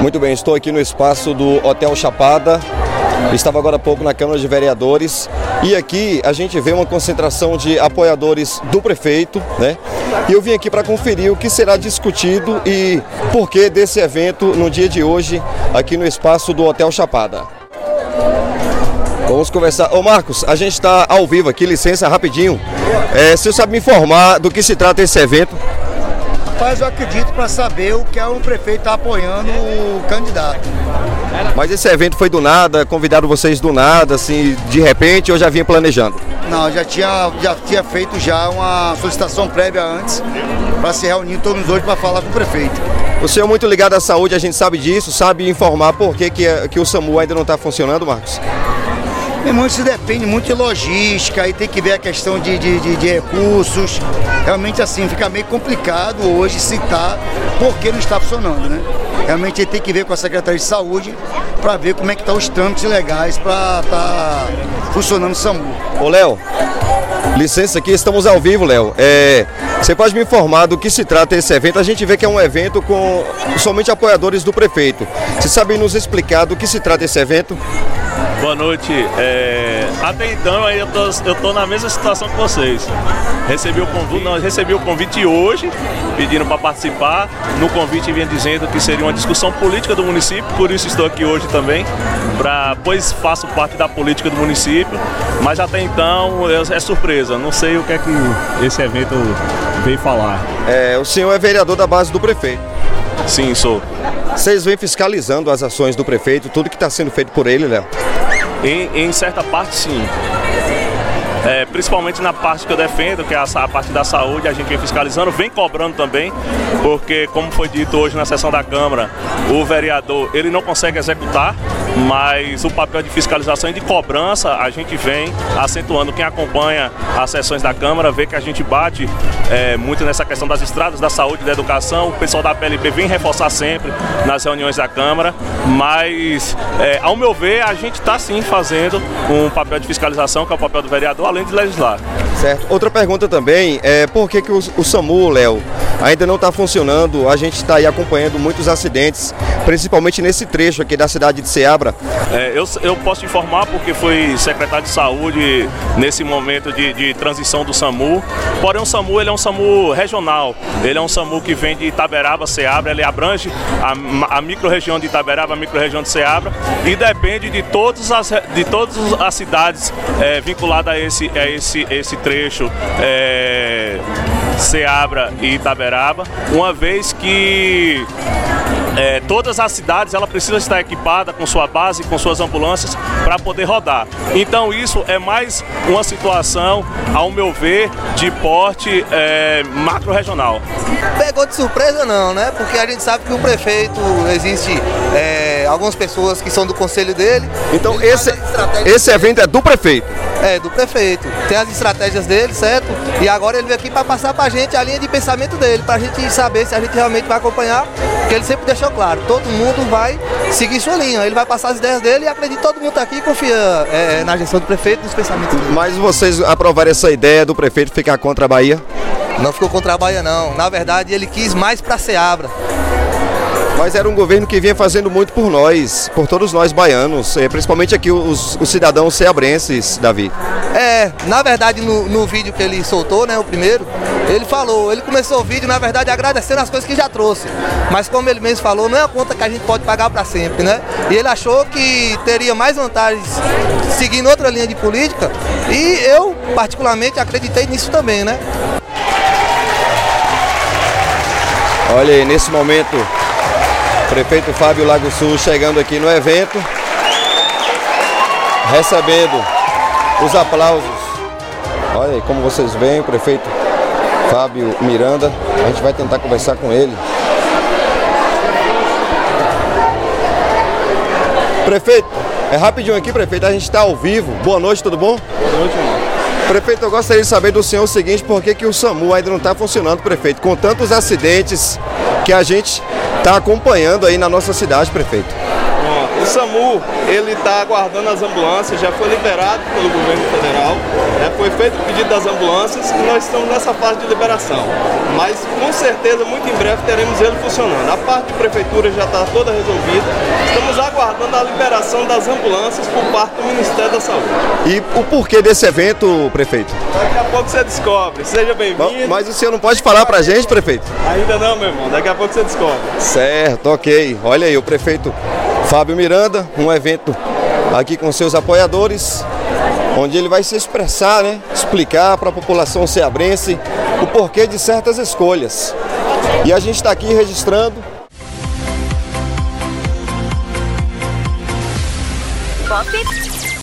Muito bem, estou aqui no espaço do Hotel Chapada. Estava agora há pouco na Câmara de Vereadores e aqui a gente vê uma concentração de apoiadores do prefeito, né? E eu vim aqui para conferir o que será discutido e por que desse evento no dia de hoje aqui no espaço do Hotel Chapada. Vamos conversar. Ô Marcos, a gente está ao vivo aqui, licença rapidinho. É, você sabe me informar do que se trata esse evento? Rapaz, eu acredito para saber o que é um prefeito tá apoiando o candidato. Mas esse evento foi do nada, convidaram vocês do nada, assim, de repente, ou já vinha planejando? Não, já tinha, já tinha feito já uma solicitação prévia antes para se reunir todos hoje para falar com o prefeito. O senhor é muito ligado à saúde, a gente sabe disso, sabe informar por que, que, é- que o SAMU ainda não está funcionando, Marcos? E muito isso depende muito de logística, aí tem que ver a questão de, de, de- de recursos. Realmente assim, fica meio complicado hoje citar por que não está funcionando, né? Realmente tem que ver com a Secretaria de Saúde para ver como é que estão os trâmites legais para estar funcionando o SAMU. Ô Léo, licença aqui, estamos ao vivo, Léo. É, você pode me informar do que se trata esse evento? A gente vê que é um evento com somente apoiadores do prefeito. Você sabe nos explicar do que se trata esse evento? Boa noite. É, até então aí eu tô, eu tô na mesma situação que vocês. Recebi o convite, não, recebi o convite hoje, pedindo para participar. No convite vinha dizendo que seria uma discussão política do município, por isso estou aqui hoje também, pra, pois faço parte da política do município. Mas até então é, é surpresa. Não sei o que é que esse evento veio falar. É, o senhor é vereador da base do prefeito. Sim, sou. Vocês vêm fiscalizando as ações do prefeito, tudo que está sendo feito por ele, Léo? Em, em certa parte, sim. É, principalmente na parte que eu defendo, que é a, a parte da saúde, a gente vem fiscalizando, vem cobrando também, porque como foi dito hoje na sessão da Câmara, o vereador ele não consegue executar, mas o papel de fiscalização e de cobrança a gente vem acentuando. Quem acompanha as sessões da Câmara vê que a gente bate é, muito nessa questão das estradas, da saúde, da educação. O pessoal da PLB vem reforçar sempre nas reuniões da Câmara, mas é, ao meu ver a gente está sim fazendo um papel de fiscalização, que é o papel do vereador, além de legislar. Certo. Outra pergunta também é por que, que o, o SAMU, Léo, ainda não está funcionando? A gente está aí acompanhando muitos acidentes, principalmente nesse trecho aqui da cidade de Ceabra. É, eu, eu posso informar porque fui secretário de saúde nesse momento de, de transição do SAMU. Porém, o SAMU ele é um SAMU regional. Ele é um SAMU que vem de Itaberaba, Ceabra. Ele abrange a, a microrregião de Itaberaba, a microrregião de Ceabra. E depende de todas as, de todas as cidades é, vinculadas a esse, a esse, esse trecho. É, Ceabra e Itaberaba, uma vez que é, todas as cidades ela precisa estar equipada com sua base, com suas ambulâncias para poder rodar. Então isso é mais uma situação, ao meu ver, de porte é, macro-regional. Pegou de surpresa não, né? Porque a gente sabe que o prefeito existe é, algumas pessoas que são do conselho dele. Então esse, estratégias- esse evento é do prefeito. é do prefeito. Tem as estratégias dele, certo? E agora ele veio aqui para passar pra gente a linha de pensamento dele, pra gente saber se a gente realmente vai acompanhar, porque ele sempre deixou claro, todo mundo vai seguir sua linha. Ele vai passar as ideias dele e acredito que todo mundo tá aqui e confia é, na gestão do prefeito, nos pensamentos dele. Mas vocês aprovaram essa ideia do prefeito ficar contra a Bahia? Não ficou contra a Bahia não. Na verdade, ele quis mais pra Seabra. Mas era um governo que vinha fazendo muito por nós, por todos nós baianos, eh, principalmente aqui os, os cidadãos ceabrenses, Davi. É, na verdade, no, no vídeo que ele soltou, né, o primeiro, ele falou, ele começou o vídeo, na verdade, agradecendo as coisas que já trouxe. Mas como ele mesmo falou, não é uma conta que a gente pode pagar para sempre, né? E ele achou que teria mais vantagens seguindo outra linha de política, e eu, particularmente, acreditei nisso também, né? Olha aí, nesse momento, prefeito Fábio Lago Sul chegando aqui no evento, recebendo os aplausos. Olha aí como vocês veem, o prefeito Fábio Miranda. A gente vai tentar conversar com ele. Prefeito, é rapidinho aqui, prefeito. A gente está ao vivo. Boa noite, tudo bom? Boa noite, irmão. Prefeito, eu gostaria de saber do senhor o seguinte, por que, que o SAMU ainda não está funcionando, prefeito? Com tantos acidentes que a gente está acompanhando aí na nossa cidade, prefeito. SAMU ele está aguardando as ambulâncias, já foi liberado pelo governo federal, né? foi feito o pedido das ambulâncias e nós estamos nessa fase de liberação. Mas com certeza, muito em breve, teremos ele funcionando. A parte de prefeitura já está toda resolvida. Estamos aguardando a liberação das ambulâncias por parte do Ministério da Saúde. E o porquê desse evento, prefeito? Daqui a pouco você descobre. Seja bem-vindo. Mas o senhor não pode falar pra gente, prefeito? Ainda não, meu irmão. Daqui a pouco você descobre. Certo, ok. Olha aí, o prefeito Fábio Miranda, um evento aqui com seus apoiadores, onde ele vai se expressar, né? Explicar para a população ceabrense o porquê de certas escolhas. E a gente está aqui registrando.